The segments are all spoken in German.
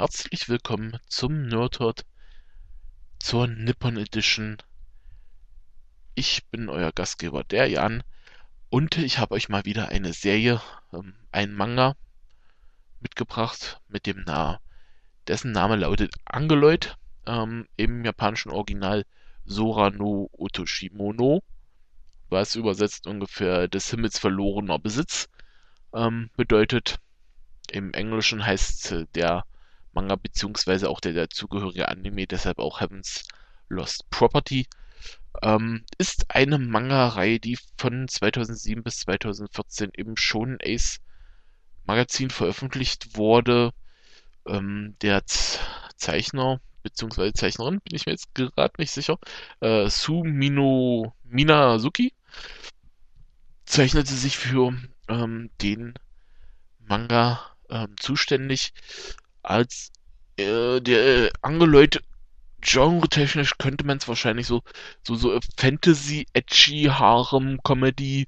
herzlich willkommen zum Nerdhurt zur Nippon Edition. Ich bin euer Gastgeber, der Jan, und ich habe euch mal wieder eine Serie, ähm, ein Manga mitgebracht, mit dem Na dessen Name lautet Angeloid, ähm, im japanischen Original Sora no Otoshimono, was übersetzt ungefähr des Himmels verlorener Besitz ähm, bedeutet. Im Englischen heißt äh, der Manga beziehungsweise auch der dazugehörige Anime deshalb auch Heaven's Lost Property. Ähm, ist eine Manga-Reihe, die von 2007 bis 2014 im Shonen Ace Magazin veröffentlicht wurde. Ähm, der Z Zeichner bzw. Zeichnerin, bin ich mir jetzt gerade nicht sicher, äh, Sumino Minazuki, zeichnete sich für ähm, den Manga ähm, zuständig. Als äh, der äh, Angeläut genre-technisch könnte man es wahrscheinlich so, so, so Fantasy, Edgy, Harem, Comedy,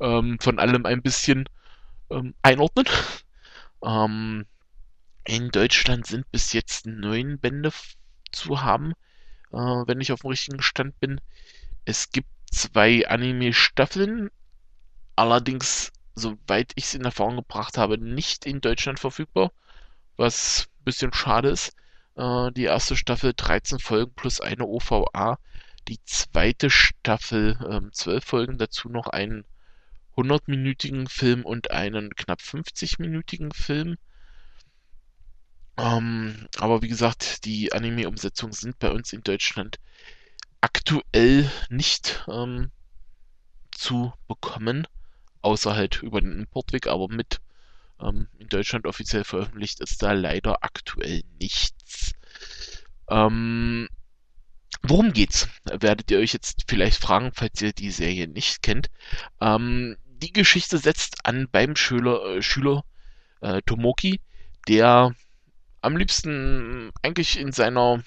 ähm, von allem ein bisschen ähm, einordnen. ähm, in Deutschland sind bis jetzt neun Bände zu haben, äh, wenn ich auf dem richtigen Stand bin. Es gibt zwei Anime-Staffeln, allerdings soweit ich es in Erfahrung gebracht habe, nicht in Deutschland verfügbar, was ein bisschen schade ist. Äh, die erste Staffel 13 Folgen plus eine OVA. Die zweite Staffel ähm, 12 Folgen, dazu noch einen 100-minütigen Film und einen knapp 50-minütigen Film. Ähm, aber wie gesagt, die Anime-Umsetzungen sind bei uns in Deutschland aktuell nicht ähm, zu bekommen außer halt über den Importweg, aber mit ähm, in Deutschland offiziell veröffentlicht ist da leider aktuell nichts. Ähm, worum geht's? Werdet ihr euch jetzt vielleicht fragen, falls ihr die Serie nicht kennt. Ähm, die Geschichte setzt an beim Schüler, äh, Schüler äh, Tomoki, der am liebsten eigentlich in seiner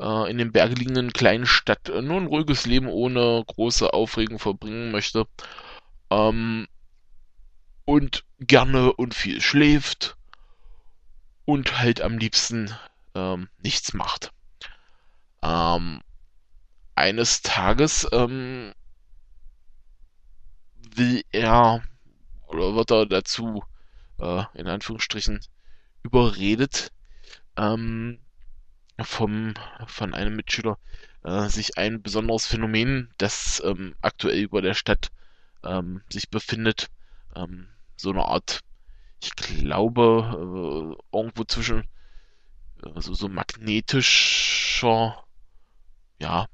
äh, in den Bergen liegenden kleinen Stadt äh, nur ein ruhiges Leben ohne große Aufregung verbringen möchte ähm, und gerne und viel schläft und halt am liebsten ähm, nichts macht. Ähm, eines Tages ähm, will er oder wird er dazu äh, in Anführungsstrichen überredet ähm, vom von einem Mitschüler äh, sich ein besonderes Phänomen, das ähm, aktuell über der Stadt ähm, sich befindet. Ähm, so eine Art, ich glaube, äh, irgendwo zwischen äh, so, so magnetischer ja,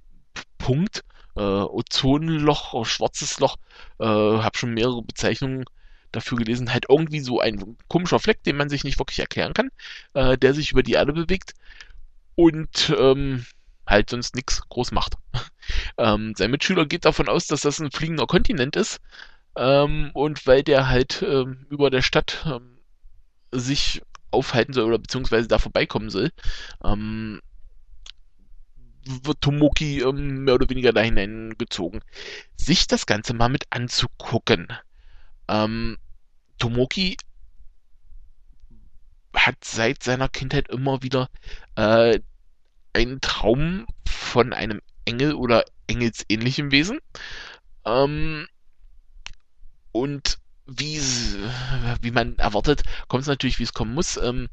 Punkt, äh, Ozonloch, schwarzes Loch, äh, habe schon mehrere Bezeichnungen dafür gelesen, halt irgendwie so ein komischer Fleck, den man sich nicht wirklich erklären kann, äh, der sich über die Erde bewegt und ähm, halt sonst nichts groß macht. Ähm, sein Mitschüler geht davon aus, dass das ein fliegender Kontinent ist. Ähm, und weil der halt ähm, über der Stadt ähm, sich aufhalten soll oder beziehungsweise da vorbeikommen soll, ähm, wird Tomoki ähm, mehr oder weniger da hineingezogen, sich das Ganze mal mit anzugucken. Tomoki hat seit seiner Kindheit immer wieder äh, einen Traum von einem Engel oder engelsähnlichem Wesen. Ähm, und wie, wie man erwartet, kommt es natürlich, wie es kommen muss. Ähm,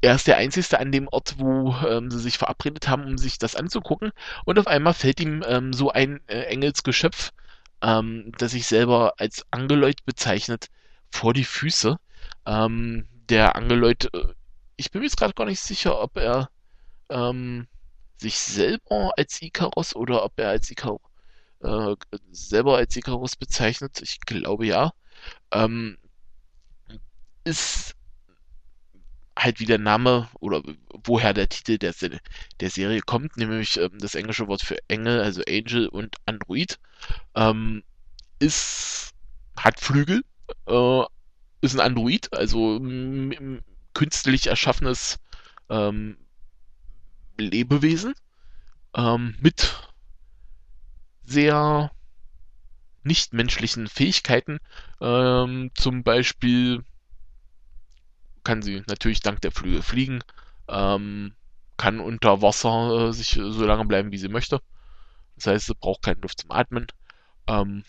er ist der Einzige an dem Ort, wo ähm, sie sich verabredet haben, um sich das anzugucken. Und auf einmal fällt ihm ähm, so ein äh, Engelsgeschöpf, ähm, das sich selber als Angeloid bezeichnet, vor die Füße. Ähm, der Angeloid, äh, ich bin mir jetzt gerade gar nicht sicher, ob er ähm, sich selber als Icarus oder ob er als Icarus äh, selber als Icarus bezeichnet. Ich glaube ja. Ähm, ist halt wie der Name oder woher der Titel der, der Serie kommt, nämlich ähm, das englische Wort für Engel, also Angel und Android, ähm, ist, hat Flügel, äh, ist ein Android, also künstlich erschaffenes ähm, Lebewesen ähm, mit sehr nichtmenschlichen Fähigkeiten. Ähm, zum Beispiel kann sie natürlich dank der Flügel fliegen, ähm, kann unter Wasser äh, sich so lange bleiben, wie sie möchte. Das heißt, sie braucht keine Luft zum Atmen. Ähm,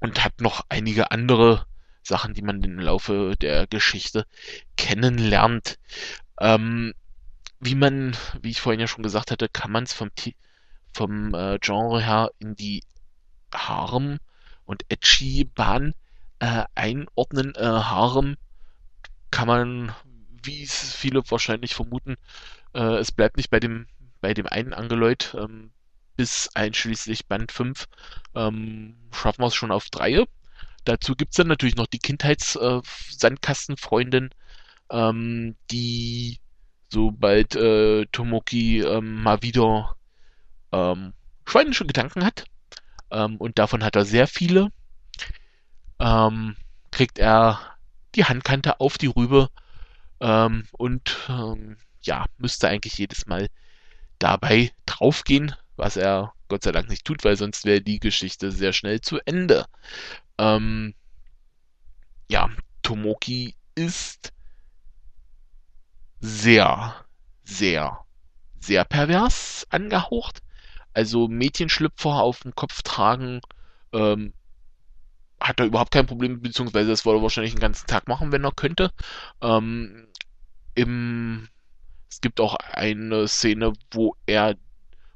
und hat noch einige andere Sachen, die man im Laufe der Geschichte kennenlernt. Ähm, wie man, wie ich vorhin ja schon gesagt hatte, kann man es vom, vom äh, Genre her in die Harem und Edgy Bahn äh, einordnen. Äh, Harem kann man, wie es viele wahrscheinlich vermuten, äh, es bleibt nicht bei dem bei dem einen Angeläut ähm, bis einschließlich Band 5 ähm, schaffen wir es schon auf 3. Dazu gibt es dann natürlich noch die Kindheits-Sandkastenfreundin, äh, ähm, die sobald äh, Tomoki ähm, mal wieder ähm, schweinische Gedanken hat, ähm, und davon hat er sehr viele, ähm, kriegt er die Handkante auf die Rübe ähm, und ähm, ja, müsste eigentlich jedes Mal dabei draufgehen, was er Gott sei Dank nicht tut, weil sonst wäre die Geschichte sehr schnell zu Ende. Ähm, ja, Tomoki ist sehr, sehr, sehr pervers angehaucht. Also Mädchenschlüpfer auf dem Kopf tragen, ähm, hat er überhaupt kein Problem, beziehungsweise das wollte er wahrscheinlich den ganzen Tag machen, wenn er könnte. Ähm, im, es gibt auch eine Szene, wo er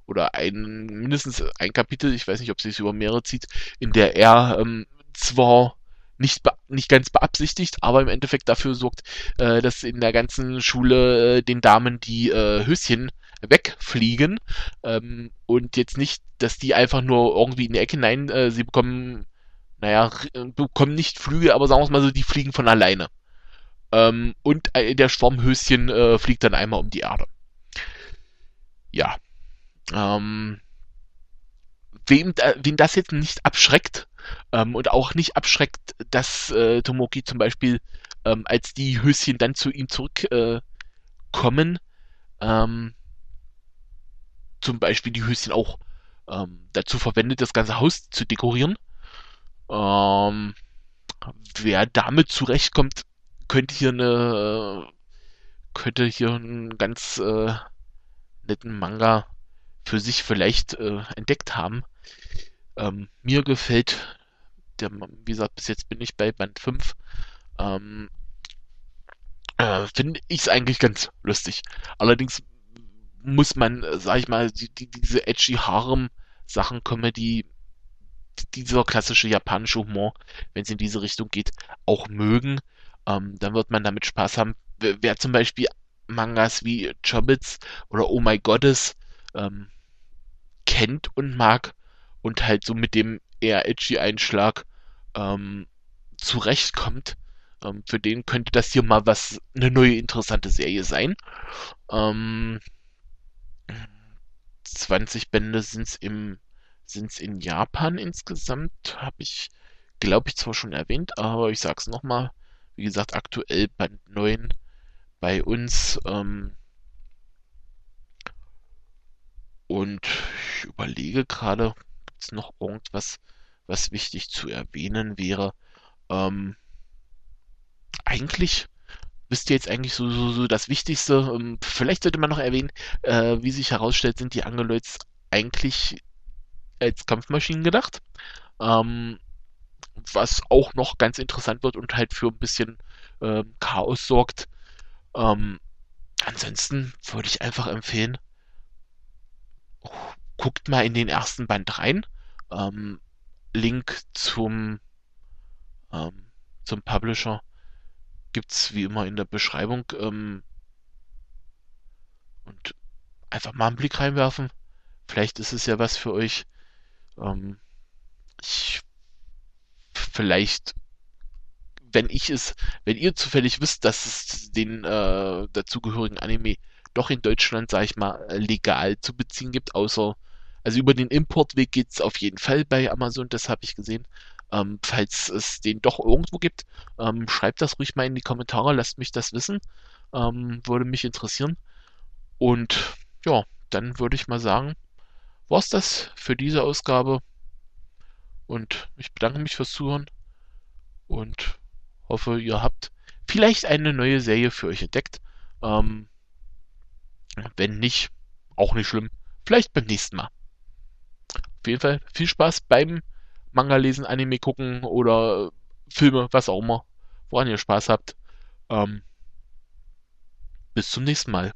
oder ein, mindestens ein Kapitel, ich weiß nicht, ob es über mehrere zieht, in der er ähm, zwar nicht, nicht ganz beabsichtigt, aber im Endeffekt dafür sorgt, äh, dass in der ganzen Schule äh, den Damen die äh, Höschen wegfliegen ähm, und jetzt nicht, dass die einfach nur irgendwie in die Ecke, nein, äh, sie bekommen, naja, äh, bekommen nicht Flüge, aber sagen wir es mal so, die fliegen von alleine. Ähm, und äh, der Schwarmhöschen fliegt dann einmal um die Erde. Ja, ähm, wem, wen das jetzt nicht abschreckt ähm, und auch nicht abschreckt, dass äh, Tomoki zum Beispiel, ähm, als die Höschen dann zu ihm zurückkommen, äh, ähm, zum Beispiel die Höschen auch ähm, dazu verwendet, das ganze Haus zu dekorieren. Ähm, wer damit zurechtkommt, könnte hier eine könnte hier einen ganz äh, netten Manga für sich vielleicht äh, entdeckt haben. Ähm, mir gefällt, der, wie gesagt, bis jetzt bin ich bei Band 5. Ähm, äh, Finde ich es eigentlich ganz lustig. Allerdings muss man, äh, sag ich mal, die, die, diese edgy Harem-Sachen, Comedy, dieser klassische japanische Humor, wenn es in diese Richtung geht, auch mögen. Ähm, dann wird man damit Spaß haben. Wer, wer zum Beispiel Mangas wie Chobits oder Oh My Goddess ähm, kennt und mag und halt so mit dem eher edgy Einschlag ähm, zurechtkommt. Ähm, für den könnte das hier mal was, eine neue interessante Serie sein. Ähm, 20 Bände sind es im sind's in Japan insgesamt, habe ich, glaube ich, zwar schon erwähnt, aber ich sag's nochmal. Wie gesagt, aktuell Band 9 bei uns. Ähm, und ich überlege gerade, gibt es noch irgendwas, was wichtig zu erwähnen wäre? Ähm, eigentlich wisst ihr jetzt eigentlich so, so, so das Wichtigste. Ähm, vielleicht sollte man noch erwähnen, äh, wie sich herausstellt, sind die Angeloids eigentlich als Kampfmaschinen gedacht. Ähm, was auch noch ganz interessant wird und halt für ein bisschen ähm, Chaos sorgt. Ähm, ansonsten würde ich einfach empfehlen, guckt mal in den ersten Band rein. Ähm, Link zum, ähm, zum Publisher gibt's wie immer in der Beschreibung. Ähm, und einfach mal einen Blick reinwerfen. Vielleicht ist es ja was für euch. Ähm, ich, vielleicht, wenn ich es, wenn ihr zufällig wisst, dass es den äh, dazugehörigen Anime doch in Deutschland, sag ich mal, legal zu beziehen gibt, außer, also über den Importweg geht's auf jeden Fall bei Amazon, das habe ich gesehen. Ähm, falls es den doch irgendwo gibt, ähm, schreibt das ruhig mal in die Kommentare, lasst mich das wissen. Ähm, würde mich interessieren. Und ja, dann würde ich mal sagen, war's das für diese Ausgabe. Und ich bedanke mich fürs Zuhören und hoffe, ihr habt vielleicht eine neue Serie für euch entdeckt. Ähm, Wenn nicht, auch nicht schlimm. Vielleicht beim nächsten Mal. Auf jeden Fall viel Spaß beim Manga lesen, Anime gucken oder Filme, was auch immer, woran ihr Spaß habt. Ähm, bis zum nächsten Mal.